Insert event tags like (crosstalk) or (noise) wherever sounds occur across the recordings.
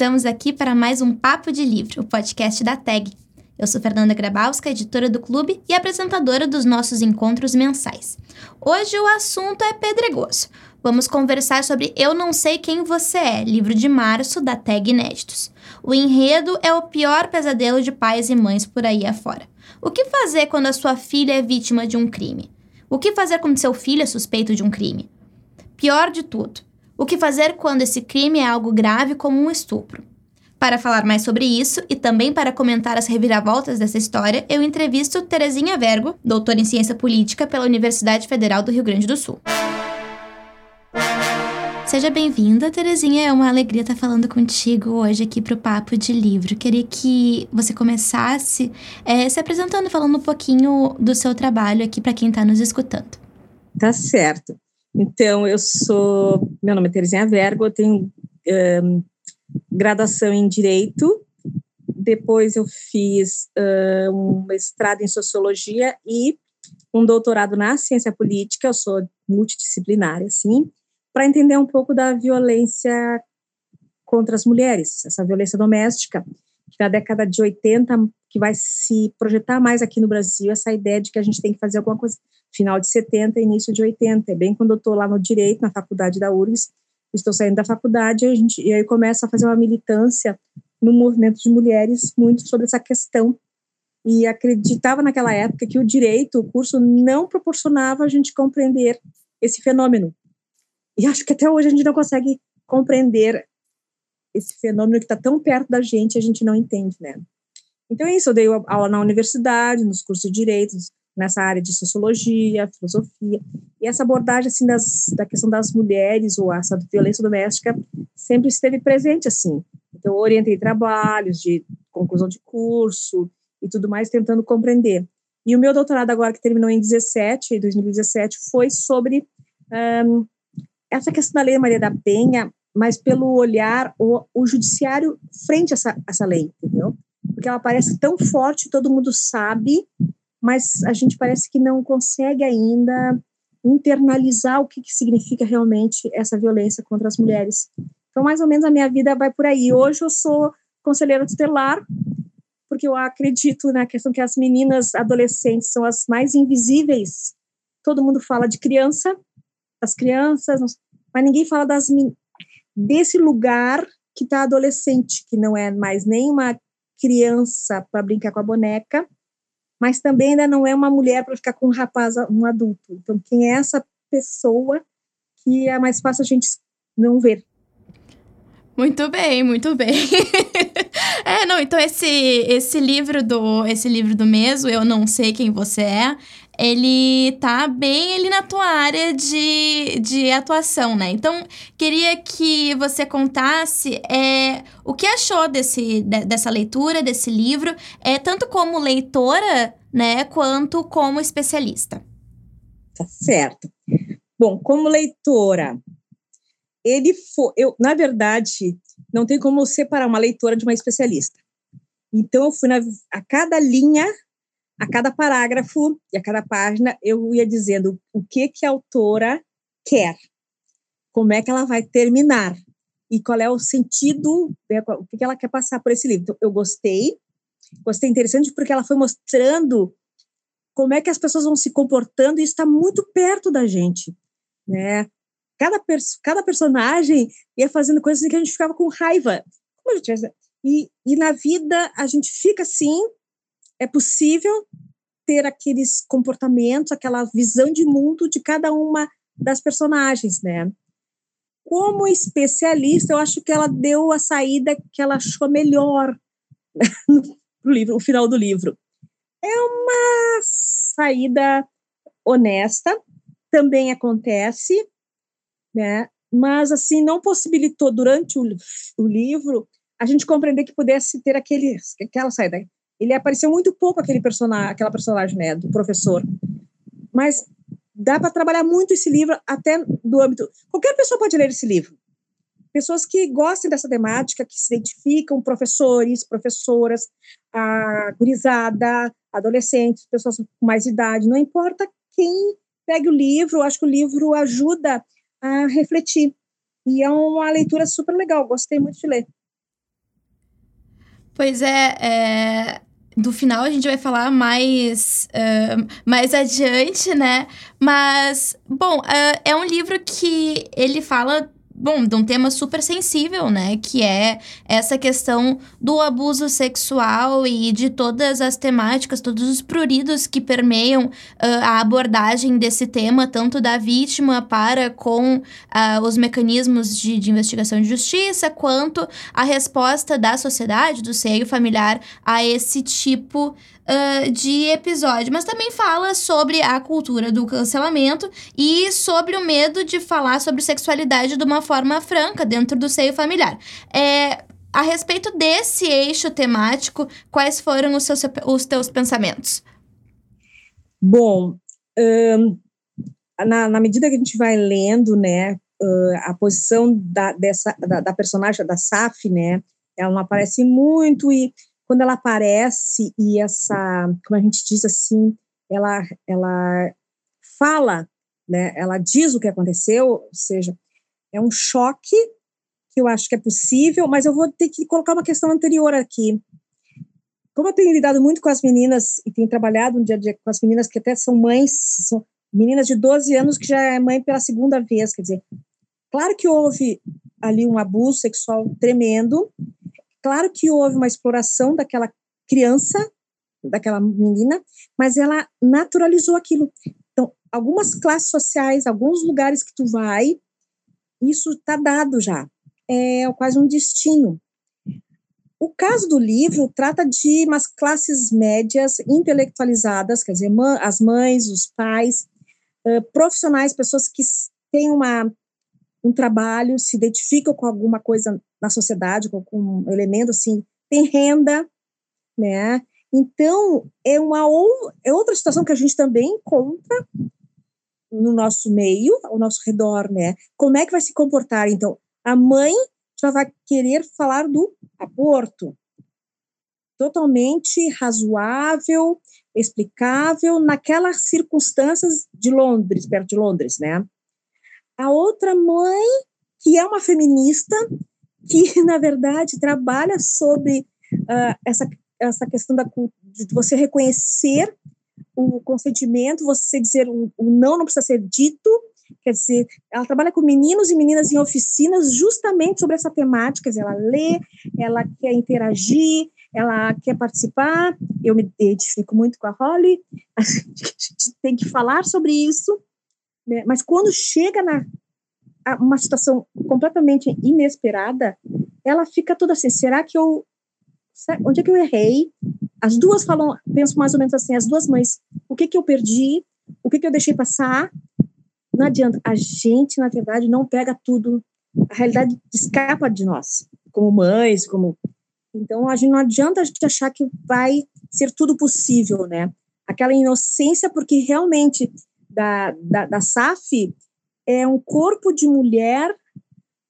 Estamos aqui para mais um Papo de Livro, o podcast da TAG. Eu sou Fernanda Grabowska, editora do clube e apresentadora dos nossos encontros mensais. Hoje o assunto é pedregoso. Vamos conversar sobre Eu Não Sei Quem Você É, livro de março da Tag Inéditos. O enredo é o pior pesadelo de pais e mães por aí afora. O que fazer quando a sua filha é vítima de um crime? O que fazer quando seu filho é suspeito de um crime? Pior de tudo, o que fazer quando esse crime é algo grave como um estupro? Para falar mais sobre isso e também para comentar as reviravoltas dessa história, eu entrevisto Terezinha Vergo, doutora em ciência política pela Universidade Federal do Rio Grande do Sul. Seja bem-vinda, Terezinha. É uma alegria estar falando contigo hoje aqui para o Papo de Livro. Queria que você começasse é, se apresentando, falando um pouquinho do seu trabalho aqui para quem está nos escutando. Tá certo. Então, eu sou. Meu nome é Terezinha Vergo, eu tenho um, graduação em Direito, depois eu fiz um mestrado em Sociologia e um doutorado na Ciência Política, eu sou multidisciplinar, assim, para entender um pouco da violência contra as mulheres, essa violência doméstica, que na década de 80, que vai se projetar mais aqui no Brasil, essa ideia de que a gente tem que fazer alguma coisa, final de 70, início de 80, é bem quando eu estou lá no Direito, na faculdade da URGS, estou saindo da faculdade a gente, e aí começo a fazer uma militância no movimento de mulheres muito sobre essa questão e acreditava naquela época que o direito, o curso não proporcionava a gente compreender esse fenômeno. E acho que até hoje a gente não consegue compreender esse fenômeno que está tão perto da gente, a gente não entende, né? Então é isso, eu dei aula na universidade, nos cursos de direitos, nessa área de sociologia, filosofia, e essa abordagem assim das, da questão das mulheres ou essa violência doméstica sempre esteve presente assim. Então eu orientei trabalhos de conclusão de curso e tudo mais tentando compreender. E o meu doutorado agora que terminou em 17, 2017, foi sobre essa questão da Lei Maria da Penha, mas pelo olhar o, o judiciário frente a essa, essa lei, entendeu? Porque ela parece tão forte, todo mundo sabe, mas a gente parece que não consegue ainda internalizar o que, que significa realmente essa violência contra as mulheres. Então, mais ou menos, a minha vida vai por aí. Hoje eu sou conselheira tutelar, porque eu acredito na questão que as meninas adolescentes são as mais invisíveis. Todo mundo fala de criança, das crianças, mas ninguém fala das desse lugar que está adolescente, que não é mais nem uma criança para brincar com a boneca, mas também ainda não é uma mulher para ficar com um rapaz, um adulto. Então, quem é essa pessoa que é mais fácil a gente não ver. Muito bem, muito bem. (laughs) é, não, então esse esse livro do esse livro do Meso, eu não sei quem você é, ele tá bem ali na tua área de, de atuação, né? Então, queria que você contasse é, o que achou desse, de, dessa leitura, desse livro, é, tanto como leitora, né, quanto como especialista. Tá certo. Bom, como leitora, ele foi, eu, na verdade, não tem como separar uma leitora de uma especialista. Então, eu fui na, a cada linha a cada parágrafo e a cada página eu ia dizendo o que que a autora quer, como é que ela vai terminar e qual é o sentido, né, o que ela quer passar por esse livro. Então, eu gostei, gostei interessante porque ela foi mostrando como é que as pessoas vão se comportando e está muito perto da gente, né? Cada, pers cada personagem ia fazendo coisas que a gente ficava com raiva. E, e na vida a gente fica assim, é possível ter aqueles comportamentos, aquela visão de mundo de cada uma das personagens, né? Como especialista, eu acho que ela deu a saída que ela achou melhor (laughs) no livro, o final do livro. É uma saída honesta, também acontece, né? mas assim não possibilitou durante o, o livro a gente compreender que pudesse ter aquele aquela saída. Ele apareceu muito pouco aquele personagem, aquela personagem, né, do professor. Mas dá para trabalhar muito esse livro até do âmbito. Qualquer pessoa pode ler esse livro. Pessoas que gostem dessa temática, que se identificam, professores, professoras, a gurizada, adolescentes, pessoas com mais idade, não importa quem pegue o livro, acho que o livro ajuda a refletir. E é uma leitura super legal, gostei muito de ler. Pois é, é, do final a gente vai falar mais, uh, mais adiante, né? Mas, bom, uh, é um livro que ele fala bom, de um tema super sensível, né? Que é essa questão do abuso sexual e de todas as temáticas, todos os pruridos que permeiam uh, a abordagem desse tema, tanto da vítima para com uh, os mecanismos de, de investigação de justiça, quanto a resposta da sociedade, do seio familiar, a esse tipo uh, de episódio, mas também fala sobre a cultura do cancelamento e sobre o medo de falar sobre sexualidade de uma forma franca dentro do seio familiar. É, a respeito desse eixo temático, quais foram os, seus, os teus pensamentos? Bom, na, na, medida que a gente vai lendo, né, uh, a posição da, dessa, da, da, personagem, da Saf, né, ela não aparece muito e quando ela aparece e essa, como a gente diz assim, ela, ela fala, né, ela diz o que aconteceu, ou seja, é um choque que eu acho que é possível, mas eu vou ter que colocar uma questão anterior aqui. Como eu tenho lidado muito com as meninas e tenho trabalhado no dia a dia com as meninas que até são mães, são meninas de 12 anos que já é mãe pela segunda vez, quer dizer, claro que houve ali um abuso sexual tremendo, Claro que houve uma exploração daquela criança, daquela menina, mas ela naturalizou aquilo. Então, algumas classes sociais, alguns lugares que tu vai, isso está dado já. É quase um destino. O caso do livro trata de umas classes médias intelectualizadas, quer dizer, as mães, os pais, profissionais, pessoas que têm uma, um trabalho, se identificam com alguma coisa na sociedade, com, com um elemento assim, tem renda, né? Então, é uma ou, é outra situação que a gente também encontra no nosso meio, ao nosso redor, né? Como é que vai se comportar? Então, a mãe já vai querer falar do aborto. Totalmente razoável, explicável naquelas circunstâncias de Londres, perto de Londres, né? A outra mãe, que é uma feminista, que, (laughs) na verdade, trabalha sobre uh, essa, essa questão da, de você reconhecer o consentimento, você dizer o, o não não precisa ser dito, quer dizer, ela trabalha com meninos e meninas em oficinas justamente sobre essa temática, quer dizer, ela lê, ela quer interagir, ela quer participar, eu me identifico muito com a Holly, (laughs) a gente tem que falar sobre isso, né? mas quando chega na, uma situação completamente inesperada, ela fica toda assim, será que eu onde é que eu errei? As duas falam, penso mais ou menos assim, as duas mães, o que que eu perdi? O que que eu deixei passar? Não adianta, a gente, na verdade, não pega tudo, a realidade escapa de nós, como mães, como então a gente não adianta a gente achar que vai ser tudo possível, né? Aquela inocência, porque realmente da, da, da SAF, é um corpo de mulher,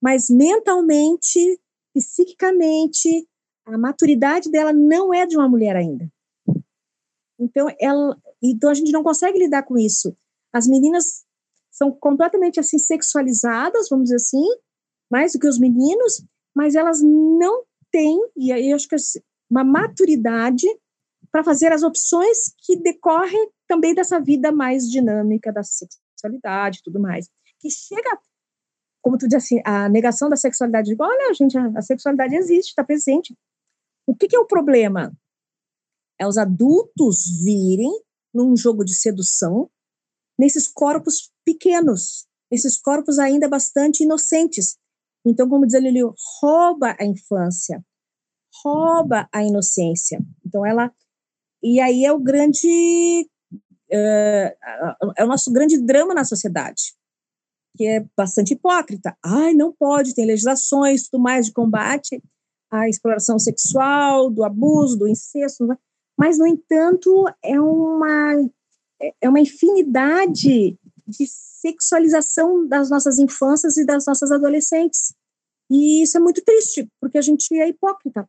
mas mentalmente, psiquicamente, a maturidade dela não é de uma mulher ainda. Então, ela, então a gente não consegue lidar com isso. As meninas são completamente assim sexualizadas, vamos dizer assim, mais do que os meninos, mas elas não têm, e aí eu acho que assim, uma maturidade para fazer as opções que decorrem também dessa vida mais dinâmica da sexualidade e tudo mais que chega, como tu disse assim, a negação da sexualidade. Olha, gente, a, sexualidade existe, está presente. O que, que, é o problema? É os adultos virem num jogo de sedução nesses corpos pequenos, esses corpos ainda bastante inocentes. Então, como diz ele, rouba a infância, rouba a inocência. Então, ela. E aí é o grande. Uh, é o nosso grande drama na sociedade que é bastante hipócrita. Ai, não pode, tem legislações, tudo mais de combate à exploração sexual, do abuso, do incesto, mas, no entanto, é uma, é uma infinidade de sexualização das nossas infâncias e das nossas adolescentes. E isso é muito triste, porque a gente é hipócrita.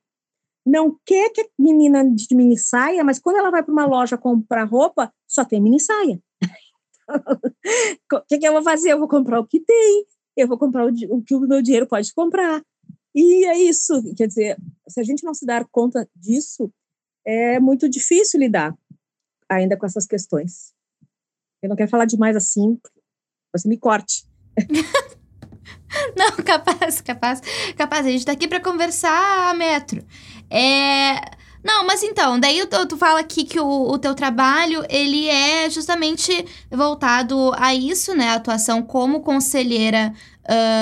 Não quer que a menina de mini saia, mas quando ela vai para uma loja comprar roupa, só tem mini saia. (laughs) o que, que, eu vou fazer? Eu vou comprar o que tem, eu vou comprar o, o que o meu dinheiro pode comprar. E é isso. Quer dizer, se a gente não se dar conta disso, é muito difícil lidar ainda com essas questões. Eu não quero falar demais assim, você me corte. (laughs) não, capaz, capaz, capaz. A gente tá aqui para conversar, Metro. É. Não, mas então, daí tu, tu fala aqui que o, o teu trabalho, ele é justamente voltado a isso, né? A atuação como conselheira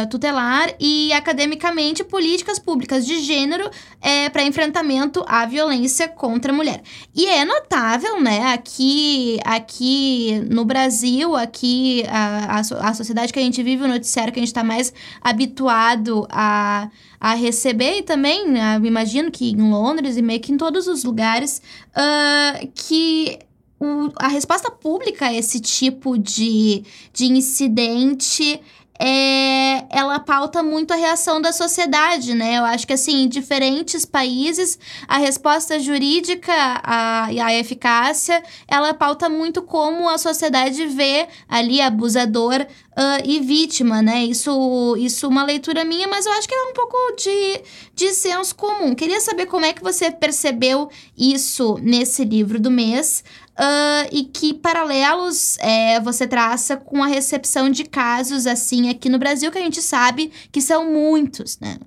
tutelar e academicamente políticas públicas de gênero é, para enfrentamento à violência contra a mulher. E é notável, né, aqui, aqui no Brasil, aqui a, a, a sociedade que a gente vive, o noticiário que a gente está mais habituado a, a receber, e também, uh, imagino que em Londres e meio que em todos os lugares, uh, que o, a resposta pública a esse tipo de, de incidente é, ela pauta muito a reação da sociedade, né? Eu acho que, assim, em diferentes países, a resposta jurídica a, e a eficácia, ela pauta muito como a sociedade vê ali abusador uh, e vítima, né? Isso, isso é uma leitura minha, mas eu acho que é um pouco de, de senso comum. Queria saber como é que você percebeu isso nesse livro do mês. Uh, e que paralelos é, você traça com a recepção de casos assim aqui no Brasil, que a gente sabe que são muitos, né?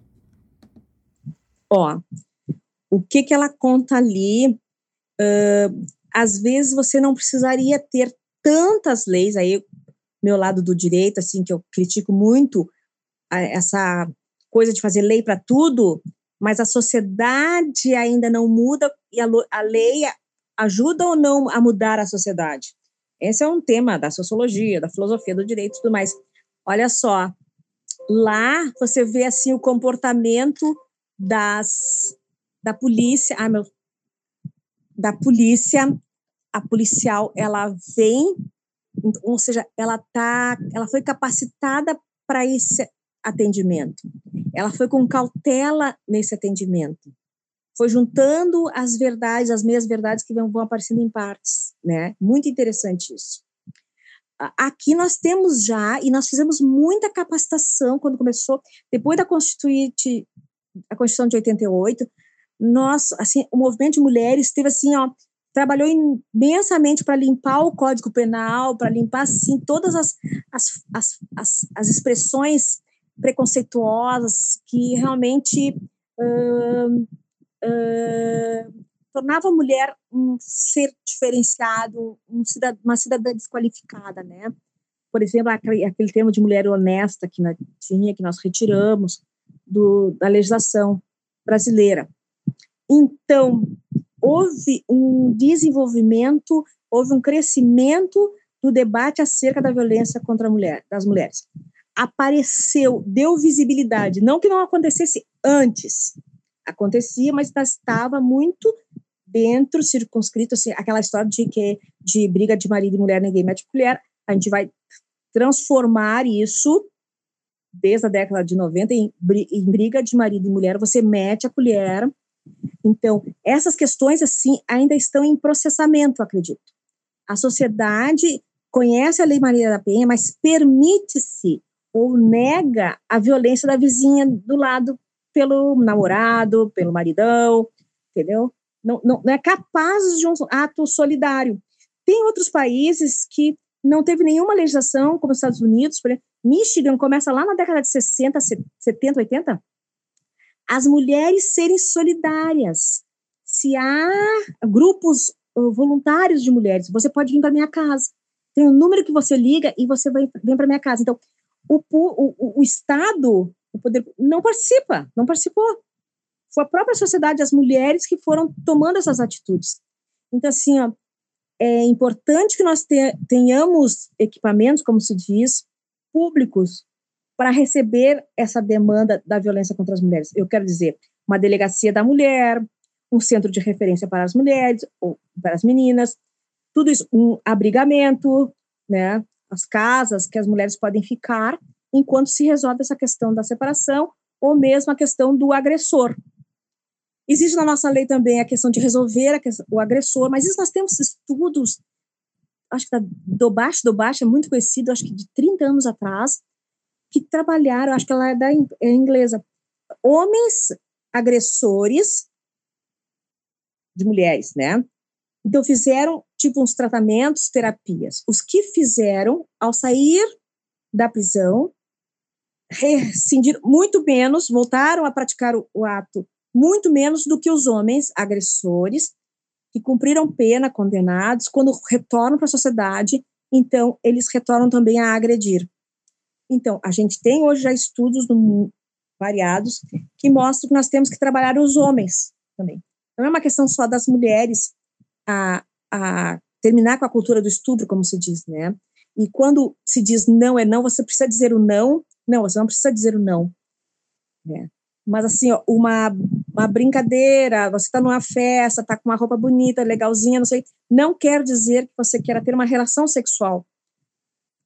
Ó, o que que ela conta ali? Uh, às vezes você não precisaria ter tantas leis, aí meu lado do direito, assim, que eu critico muito essa coisa de fazer lei para tudo, mas a sociedade ainda não muda e a, a lei ajuda ou não a mudar a sociedade? Esse é um tema da sociologia, da filosofia do direito e tudo mais. Olha só, lá você vê assim o comportamento das da polícia, ah, meu, da polícia, a policial, ela vem, ou seja, ela tá, ela foi capacitada para esse atendimento. Ela foi com cautela nesse atendimento foi juntando as verdades, as meias verdades que vão, vão aparecendo em partes, né? Muito interessante isso. Aqui nós temos já, e nós fizemos muita capacitação quando começou, depois da Constituinte, a Constituição de 88, nós, assim, o movimento de mulheres teve assim, ó, trabalhou imensamente para limpar o Código Penal, para limpar, assim, todas as, as, as, as, as expressões preconceituosas que realmente uh, tornava a mulher um ser diferenciado, um cidad uma cidadã desqualificada, né? Por exemplo, aquele, aquele termo de mulher honesta que na, tinha, que nós retiramos do, da legislação brasileira. Então, houve um desenvolvimento, houve um crescimento do debate acerca da violência contra a mulher, das mulheres. Apareceu, deu visibilidade, não que não acontecesse antes, acontecia, mas estava muito dentro, circunscrito, assim, aquela história de que de briga de marido e mulher, ninguém mete colher, a gente vai transformar isso desde a década de 90 em, em briga de marido e mulher, você mete a colher. Então, essas questões, assim, ainda estão em processamento, acredito. A sociedade conhece a Lei Maria da Penha, mas permite-se ou nega a violência da vizinha do lado pelo namorado, pelo maridão, entendeu? Não, não, não é capaz de um ato solidário. Tem outros países que não teve nenhuma legislação, como os Estados Unidos, por exemplo, Michigan começa lá na década de 60, 70, 80, as mulheres serem solidárias. Se há grupos uh, voluntários de mulheres, você pode vir para minha casa. Tem um número que você liga e você vem para minha casa. Então, o, o, o Estado o poder não participa, não participou. Foi a própria sociedade, as mulheres que foram tomando essas atitudes. Então, assim, ó, é importante que nós tenhamos equipamentos, como se diz, públicos para receber essa demanda da violência contra as mulheres. Eu quero dizer, uma delegacia da mulher, um centro de referência para as mulheres ou para as meninas, tudo isso, um abrigamento, né, as casas que as mulheres podem ficar enquanto se resolve essa questão da separação ou mesmo a questão do agressor. Existe na nossa lei também a questão de resolver questão, o agressor, mas isso nós temos estudos, acho que da, do Baixo, do Baixo é muito conhecido, acho que de 30 anos atrás, que trabalharam, acho que ela é da é inglesa, homens agressores de mulheres, né? Então fizeram tipo uns tratamentos, terapias. Os que fizeram ao sair da prisão rescindiram muito menos, voltaram a praticar o, o ato muito menos do que os homens agressores que cumpriram pena, condenados, quando retornam para a sociedade, então eles retornam também a agredir. Então, a gente tem hoje já estudos no, variados que mostram que nós temos que trabalhar os homens também. Não é uma questão só das mulheres a, a terminar com a cultura do estupro, como se diz, né? E quando se diz não é não, você precisa dizer o não. Não, você não precisa dizer o não. Né? Mas assim, ó, uma, uma brincadeira, você está numa festa, está com uma roupa bonita, legalzinha, não sei, não quer dizer que você queira ter uma relação sexual,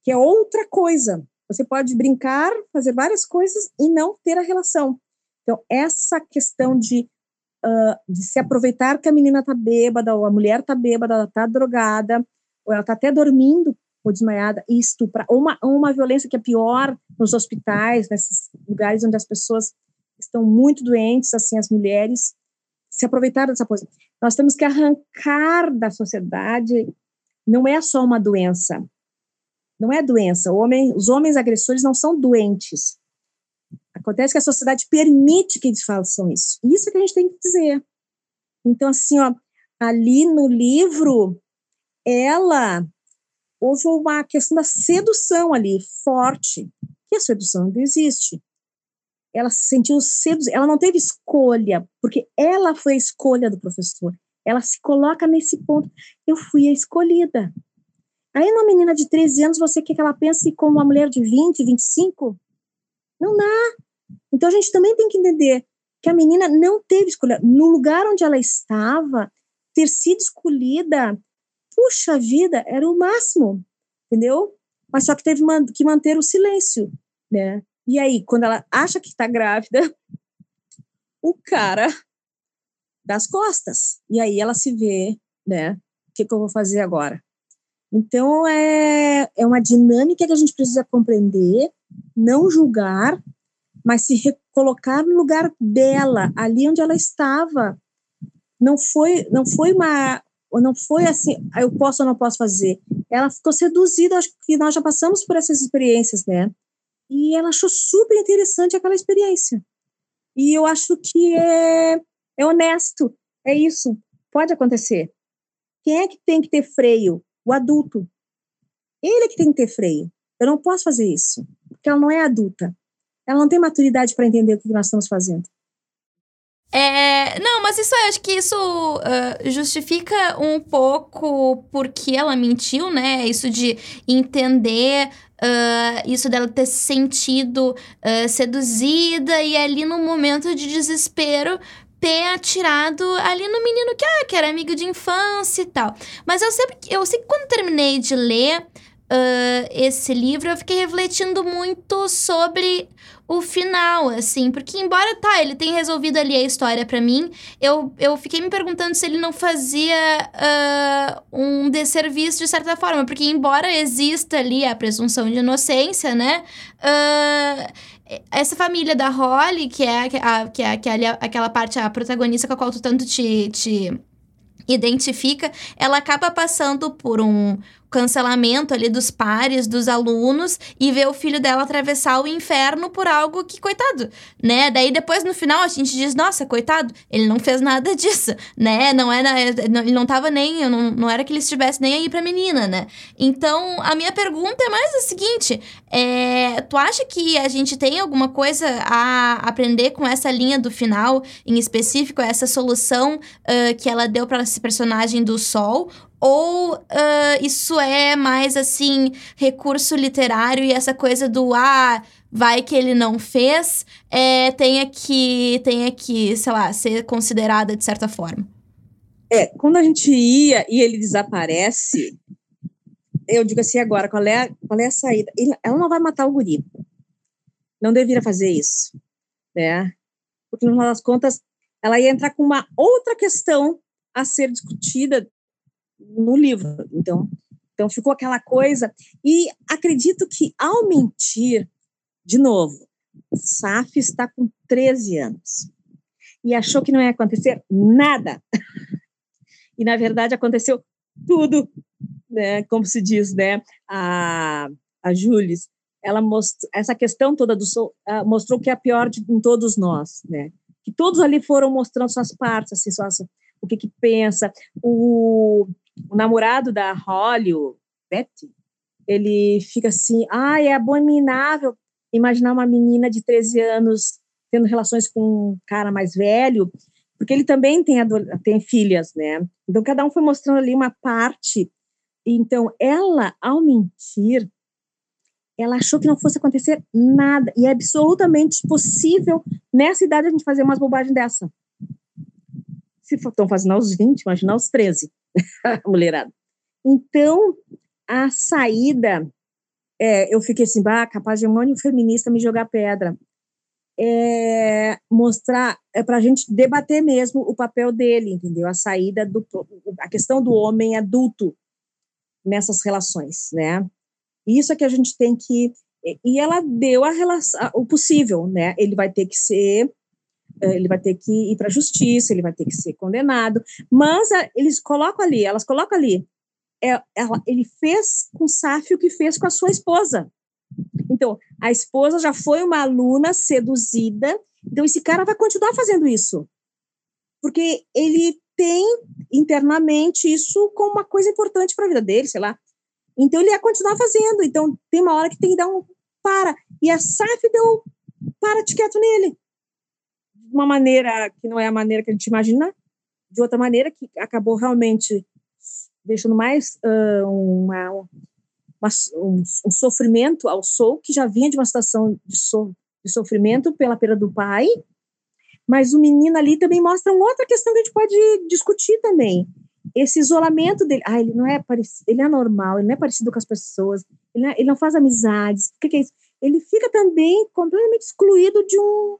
que é outra coisa. Você pode brincar, fazer várias coisas e não ter a relação. Então, essa questão de, uh, de se aproveitar que a menina está bêbada, ou a mulher está bêbada, ela está drogada, ou ela está até dormindo ou desmaiada, e estuprar, ou uma, uma violência que é pior nos hospitais, nesses lugares onde as pessoas estão muito doentes, assim, as mulheres, se aproveitar dessa coisa. Nós temos que arrancar da sociedade, não é só uma doença, não é doença. Homem, os homens agressores não são doentes. Acontece que a sociedade permite que eles façam isso. Isso é que a gente tem que dizer. Então, assim, ó, ali no livro, ela houve uma questão da sedução ali, forte. A sedução ainda existe. Ela se sentiu seduzida, ela não teve escolha, porque ela foi a escolha do professor. Ela se coloca nesse ponto. Eu fui a escolhida. Aí, numa menina de 13 anos, você quer que ela pense como uma mulher de 20, 25? Não dá. Então, a gente também tem que entender que a menina não teve escolha. No lugar onde ela estava, ter sido escolhida, puxa vida, era o máximo, entendeu? Mas só que teve que manter o silêncio, né? E aí, quando ela acha que está grávida, o cara das costas. E aí ela se vê, né? O que, que eu vou fazer agora? Então, é, é uma dinâmica que a gente precisa compreender, não julgar, mas se recolocar no lugar dela, ali onde ela estava. Não foi, não foi uma, não foi assim, ah, eu posso ou não posso fazer. Ela ficou seduzida, acho que nós já passamos por essas experiências, né? E ela achou super interessante aquela experiência. E eu acho que é, é honesto, é isso, pode acontecer. Quem é que tem que ter freio? o adulto. Ele é que tem que ter freio. Eu não posso fazer isso, porque ela não é adulta. Ela não tem maturidade para entender o que nós estamos fazendo. É, não, mas isso acho que isso uh, justifica um pouco porque ela mentiu, né? Isso de entender uh, isso dela ter se sentido uh, seduzida e ali no momento de desespero ter atirado ali no menino que, ah, que era amigo de infância e tal. Mas eu sempre, eu sei que quando terminei de ler uh, esse livro, eu fiquei refletindo muito sobre o final, assim, porque embora, tá, ele tenha resolvido ali a história para mim, eu, eu fiquei me perguntando se ele não fazia uh, um desserviço de certa forma, porque embora exista ali a presunção de inocência, né, uh, essa família da Holly, que é, a, que é, que aquela parte, a protagonista com a qual tu tanto te, te identifica, ela acaba passando por um cancelamento ali dos pares, dos alunos, e ver o filho dela atravessar o inferno por algo que, coitado, né? Daí depois no final a gente diz, nossa, coitado, ele não fez nada (laughs) disso, né? Não era, ele não tava nem, não, não era que ele estivesse nem aí pra menina, né? Então, a minha pergunta é mais a seguinte, é, tu acha que a gente tem alguma coisa a aprender com essa linha do final, em específico, essa solução uh, que ela deu para esse personagem do Sol, Ou uh, isso é mais assim, recurso literário e essa coisa do ah, vai que ele não fez, é, tenha que, tenha que, sei lá, ser considerada de certa forma. É, quando a gente ia e ele desaparece, eu digo assim agora, qual é, qual é a saída? Ela não vai matar o guri. Não deveria fazer isso, né? Porque no final das contas, ela ia entrar com uma outra questão a ser discutida no livro. Então, então ficou aquela coisa. E acredito que ao mentir, de novo, Saf está com 13 anos e achou que não ia acontecer nada. E na verdade aconteceu tudo, né? Como se diz, né? A a Jules, ela mostrou essa questão toda do uh, mostrou que é a pior de em todos nós, né? Que todos ali foram mostrando suas partes, assim, suas, o que que pensa. O, o namorado da Holly, o Betty, ele fica assim, ah, é abominável imaginar uma menina de 13 anos tendo relações com um cara mais velho, porque ele também tem, tem filhas, né? Então, cada um foi mostrando ali uma parte. Então, ela, ao mentir, ela achou que não fosse acontecer nada. E é absolutamente possível, nessa idade, a gente fazer umas bobagens dessa. Se estão fazendo aos 20, imagina aos 13, (laughs) mulherada. Então, a saída, é, eu fiquei assim, bah, capaz de um feminista me jogar pedra é, mostrar, é para a gente debater mesmo o papel dele, entendeu? A saída do, a questão do homem adulto nessas relações, né? Isso é que a gente tem que, e ela deu a relação, o possível, né? Ele vai ter que ser, ele vai ter que ir para a justiça, ele vai ter que ser condenado, mas eles colocam ali, elas colocam ali, é, ela, ele fez com Safio o que fez com a sua esposa, então, a esposa já foi uma aluna seduzida, então esse cara vai continuar fazendo isso. Porque ele tem internamente isso como uma coisa importante para a vida dele, sei lá. Então ele ia continuar fazendo. Então tem uma hora que tem que dar um para. E a SAF deu para de quieto nele. De uma maneira que não é a maneira que a gente imagina, de outra maneira que acabou realmente deixando mais uh, uma, uma, um, um, sofrimento ao Soul, que já vinha de uma situação de, so, de sofrimento pela perda do pai, mas o menino ali também mostra uma outra questão que a gente pode discutir também. Esse isolamento dele, ah, ele não é parecido, ele é normal, ele não é parecido com as pessoas, ele não, é, ele não faz amizades, o que, que é isso? Ele fica também completamente excluído de um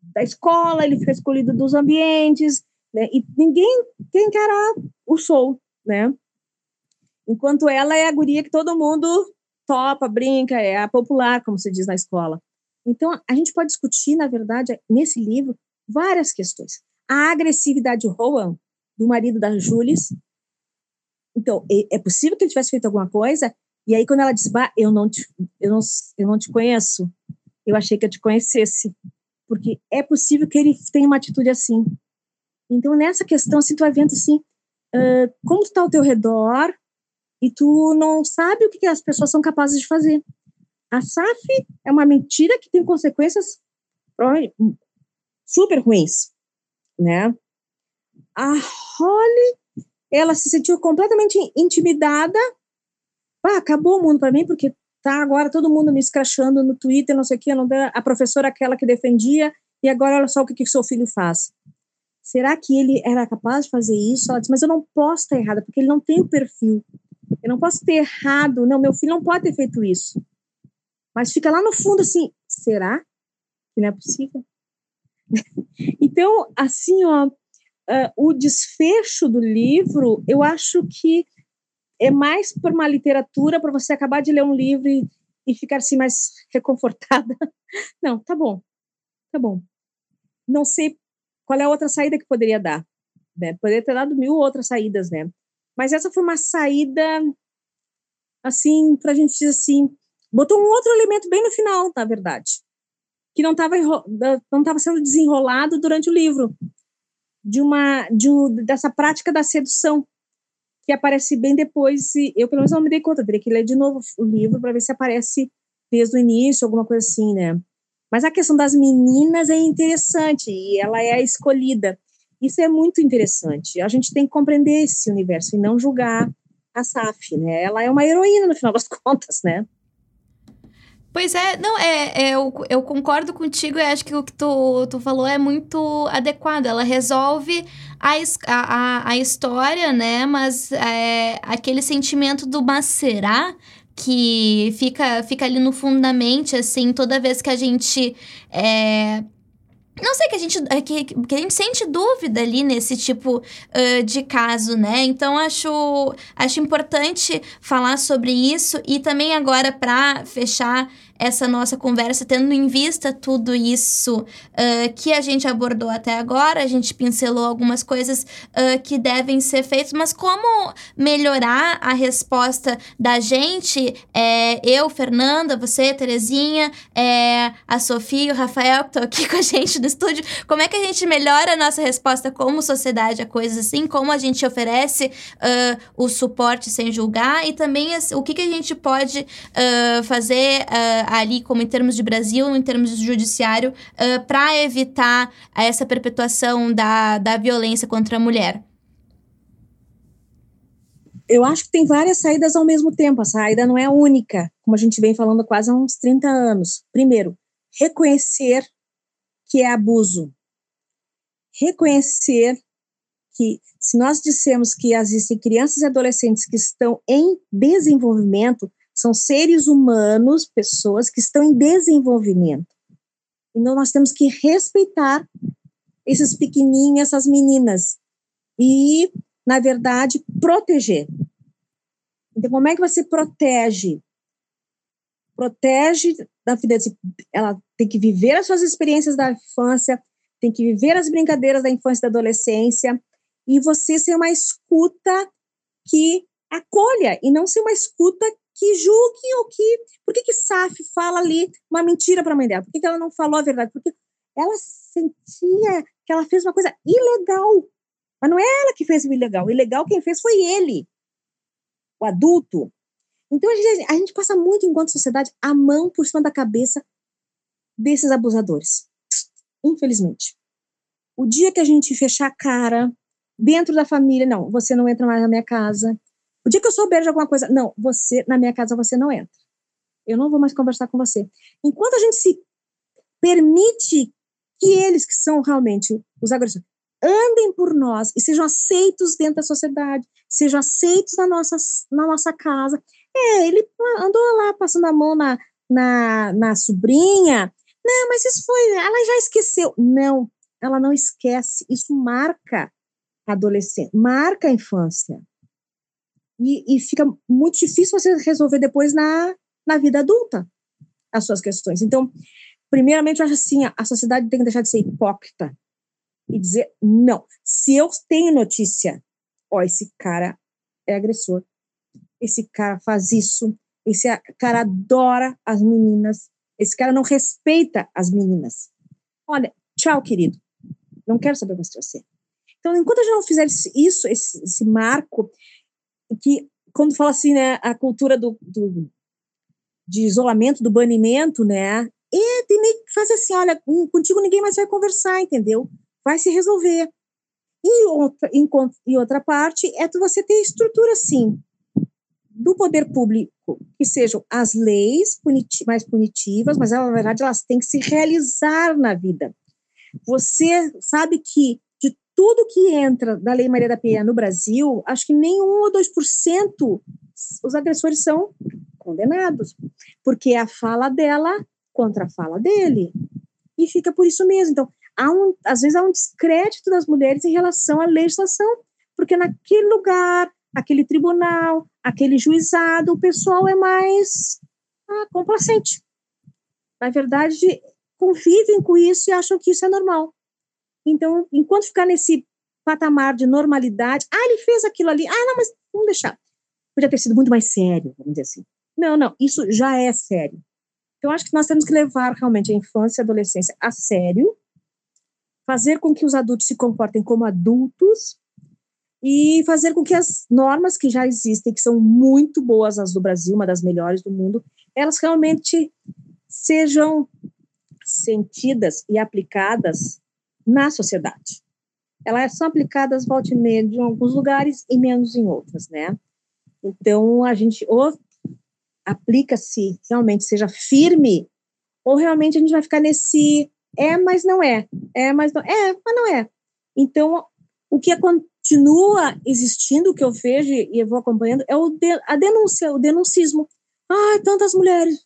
da escola, ele fica excluído dos ambientes, né? E ninguém quer encarar o Soul, né? Enquanto ela é a guria que todo mundo topa, brinca, é a popular, como se diz na escola. Então, a gente pode discutir, na verdade, nesse livro, várias questões. A agressividade Rowan, do marido da Jules. Então, é possível que ele tivesse feito alguma coisa, e aí quando ela diz, bah, eu não te, eu não, eu não te conheço, eu achei que eu te conhecesse, porque é possível que ele tenha uma atitude assim. Então, nessa questão, assim, tu vai vendo, assim, uh, como está ao teu redor, e tu não sabe o que as pessoas são capazes de fazer. A SAF é uma mentira que tem consequências super ruins, né? A Holly, ela se sentiu completamente intimidada. Ah, acabou o mundo para mim porque tá agora todo mundo me escrachando no Twitter, não sei o que, não a professora aquela que defendia e agora olha só o que que seu filho faz. Será que ele era capaz de fazer isso? Ela disse, mas eu não posso estar errada porque ele não tem o perfil. Eu não posso ter errado. Não, meu filho não pode ter feito isso. Mas fica lá no fundo assim, será que não é possível? (laughs) então, assim, ó, uh, o desfecho do livro, eu acho que é mais por uma literatura para você acabar de ler um livro e, e ficar assim mais reconfortada. (laughs) Não, tá bom, tá bom. Não sei qual é a outra saída que poderia dar. Né? Poderia ter dado mil outras saídas, né? Mas essa foi uma saída, assim, para a gente dizer assim, botou um outro elemento bem no final, na verdade, que não estava não tava sendo desenrolado durante o livro, de uma de, dessa prática da sedução que aparece bem depois. E eu pelo menos não me dei conta, teria que ler de novo o livro para ver se aparece desde o início, alguma coisa assim, né? Mas a questão das meninas é interessante e ela é a escolhida. Isso é muito interessante. A gente tem que compreender esse universo e não julgar a Saf, né? Ela é uma heroína no final das (laughs) contas, né? Pois é, não, é, é eu, eu concordo contigo e acho que o que tu, tu falou é muito adequado. Ela resolve a, a, a história, né? Mas é, aquele sentimento do mas será que fica, fica ali no fundamente, assim, toda vez que a gente é, não sei, que a gente, é, que, que a gente sente dúvida ali nesse tipo uh, de caso, né? Então, acho, acho importante falar sobre isso. E também agora, para fechar essa nossa conversa, tendo em vista tudo isso uh, que a gente abordou até agora, a gente pincelou algumas coisas uh, que devem ser feitas, mas como melhorar a resposta da gente, é, eu, Fernanda, você, Terezinha, é, a Sofia, o Rafael, que estão aqui (laughs) com a gente no estúdio, como é que a gente melhora a nossa resposta como sociedade a coisas assim, como a gente oferece uh, o suporte sem julgar? E também o que, que a gente pode fazer ali, como em termos de Brasil, em termos de judiciário, uh, para evitar essa perpetuação da, da violência contra a mulher? Eu acho que tem várias saídas ao mesmo tempo. A saída não é única, como a gente vem falando quase há uns 30 anos. Primeiro, reconhecer que é abuso. Reconhecer que, se nós dissemos que existem crianças e adolescentes que estão em desenvolvimento, são seres humanos, pessoas que estão em desenvolvimento. Então, nós temos que respeitar esses pequenininhos, essas meninas. E, na verdade, proteger. Então, como é que você protege? Protege da vida. Ela tem que viver as suas experiências da infância, tem que viver as brincadeiras da infância e da adolescência, e você ser uma escuta que acolha, e não ser uma escuta que julgue ou que. Por que, que Saf fala ali uma mentira para a mãe dela? Por que, que ela não falou a verdade? Porque ela sentia que ela fez uma coisa ilegal. Mas não é ela que fez o ilegal. O ilegal quem fez foi ele, o adulto. Então a gente, a gente passa muito, enquanto sociedade, a mão por cima da cabeça desses abusadores. Infelizmente. O dia que a gente fechar a cara dentro da família, não, você não entra mais na minha casa, o dia que eu souber de alguma coisa, não, você, na minha casa você não entra. Eu não vou mais conversar com você. Enquanto a gente se permite que eles, que são realmente os agressores, andem por nós e sejam aceitos dentro da sociedade, sejam aceitos na nossa, na nossa casa. É, ele andou lá passando a mão na, na, na sobrinha. Não, mas isso foi. Ela já esqueceu. Não, ela não esquece. Isso marca a adolescência, marca a infância e, e fica muito difícil você resolver depois na, na vida adulta as suas questões. Então, primeiramente, eu acho assim, a sociedade tem que deixar de ser hipócrita e dizer, não, se eu tenho notícia, ó, esse cara é agressor, esse cara faz isso, esse cara adora as meninas, esse cara não respeita as meninas. Olha, tchau, querido, não quero saber mais de você. Então, enquanto a gente não fizer isso, esse, esse marco, que quando fala assim, né, a cultura do, do de isolamento, do banimento, né, e tem nem que fazer assim, olha, contigo ninguém mais vai conversar, entendeu? Vai se resolver. E outra, em, e outra parte é você ter estrutura, sim, do poder público, que sejam as leis puniti mais punitivas, mas na verdade elas têm que se realizar na vida. Você sabe que tudo que entra da Lei Maria da Penha no Brasil, acho que nem 1 ou 2% os agressores são condenados, porque é a fala dela contra a fala dele. E fica por isso mesmo. Então, há um, às vezes há um descrédito das mulheres em relação à legislação, porque naquele lugar, aquele tribunal, aquele juizado, o pessoal é mais ah, complacente. Na verdade, convivem com isso e acham que isso é normal. Então, enquanto ficar nesse patamar de normalidade, ah, ele fez aquilo ali, ah, não, mas vamos deixar. Podia ter sido muito mais sério, vamos dizer assim. Não, não, isso já é sério. Então, acho que nós temos que levar realmente a infância e a adolescência a sério, fazer com que os adultos se comportem como adultos e fazer com que as normas que já existem, que são muito boas, as do Brasil, uma das melhores do mundo, elas realmente sejam sentidas e aplicadas na sociedade. elas são aplicadas volta e meia em alguns lugares e menos em outros, né? Então, a gente ou aplica-se realmente, seja firme, ou realmente a gente vai ficar nesse é, mas não é, é, mas não é, mas não é. Então, o que continua existindo, o que eu vejo e eu vou acompanhando, é o de, a denúncia, o denuncismo. Ai, tantas mulheres,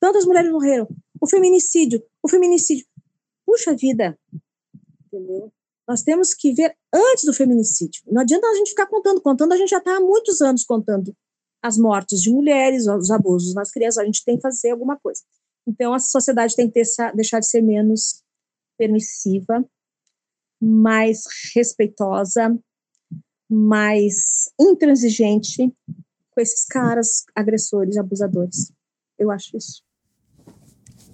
tantas mulheres morreram. O feminicídio, o feminicídio. Puxa vida, entendeu? Nós temos que ver antes do feminicídio. Não adianta a gente ficar contando, contando, a gente já está há muitos anos contando as mortes de mulheres, os abusos nas crianças, a gente tem que fazer alguma coisa. Então, a sociedade tem que ter, deixar de ser menos permissiva, mais respeitosa, mais intransigente com esses caras agressores, abusadores. Eu acho isso.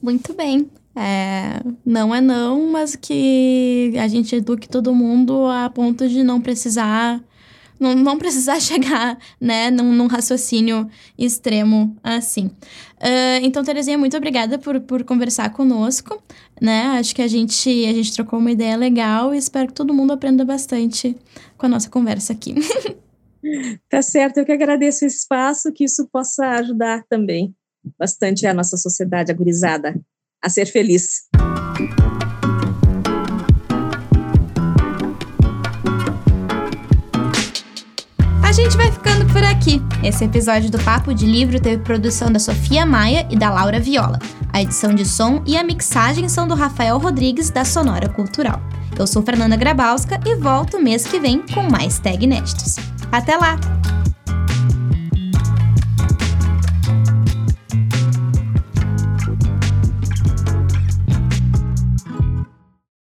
Muito bem. É, não é não, mas que a gente eduque todo mundo a ponto de não precisar não, não precisar (laughs) chegar, né, num, num raciocínio extremo assim. Uh, então, Terezinha, muito obrigada por, por conversar conosco, né? Acho que a gente, a gente trocou uma ideia legal e espero que todo mundo aprenda bastante com a nossa conversa aqui. (laughs) tá certo, eu que agradeço esse espaço, que isso possa ajudar também bastante a nossa sociedade agorizada a ser feliz. A gente vai ficando por aqui. Esse episódio do Papo de Livro teve produção da Sofia Maia e da Laura Viola. A edição de som e a mixagem são do Rafael Rodrigues, da Sonora Cultural. Eu sou Fernanda Grabowska e volto mês que vem com mais tag inéditos. Até lá!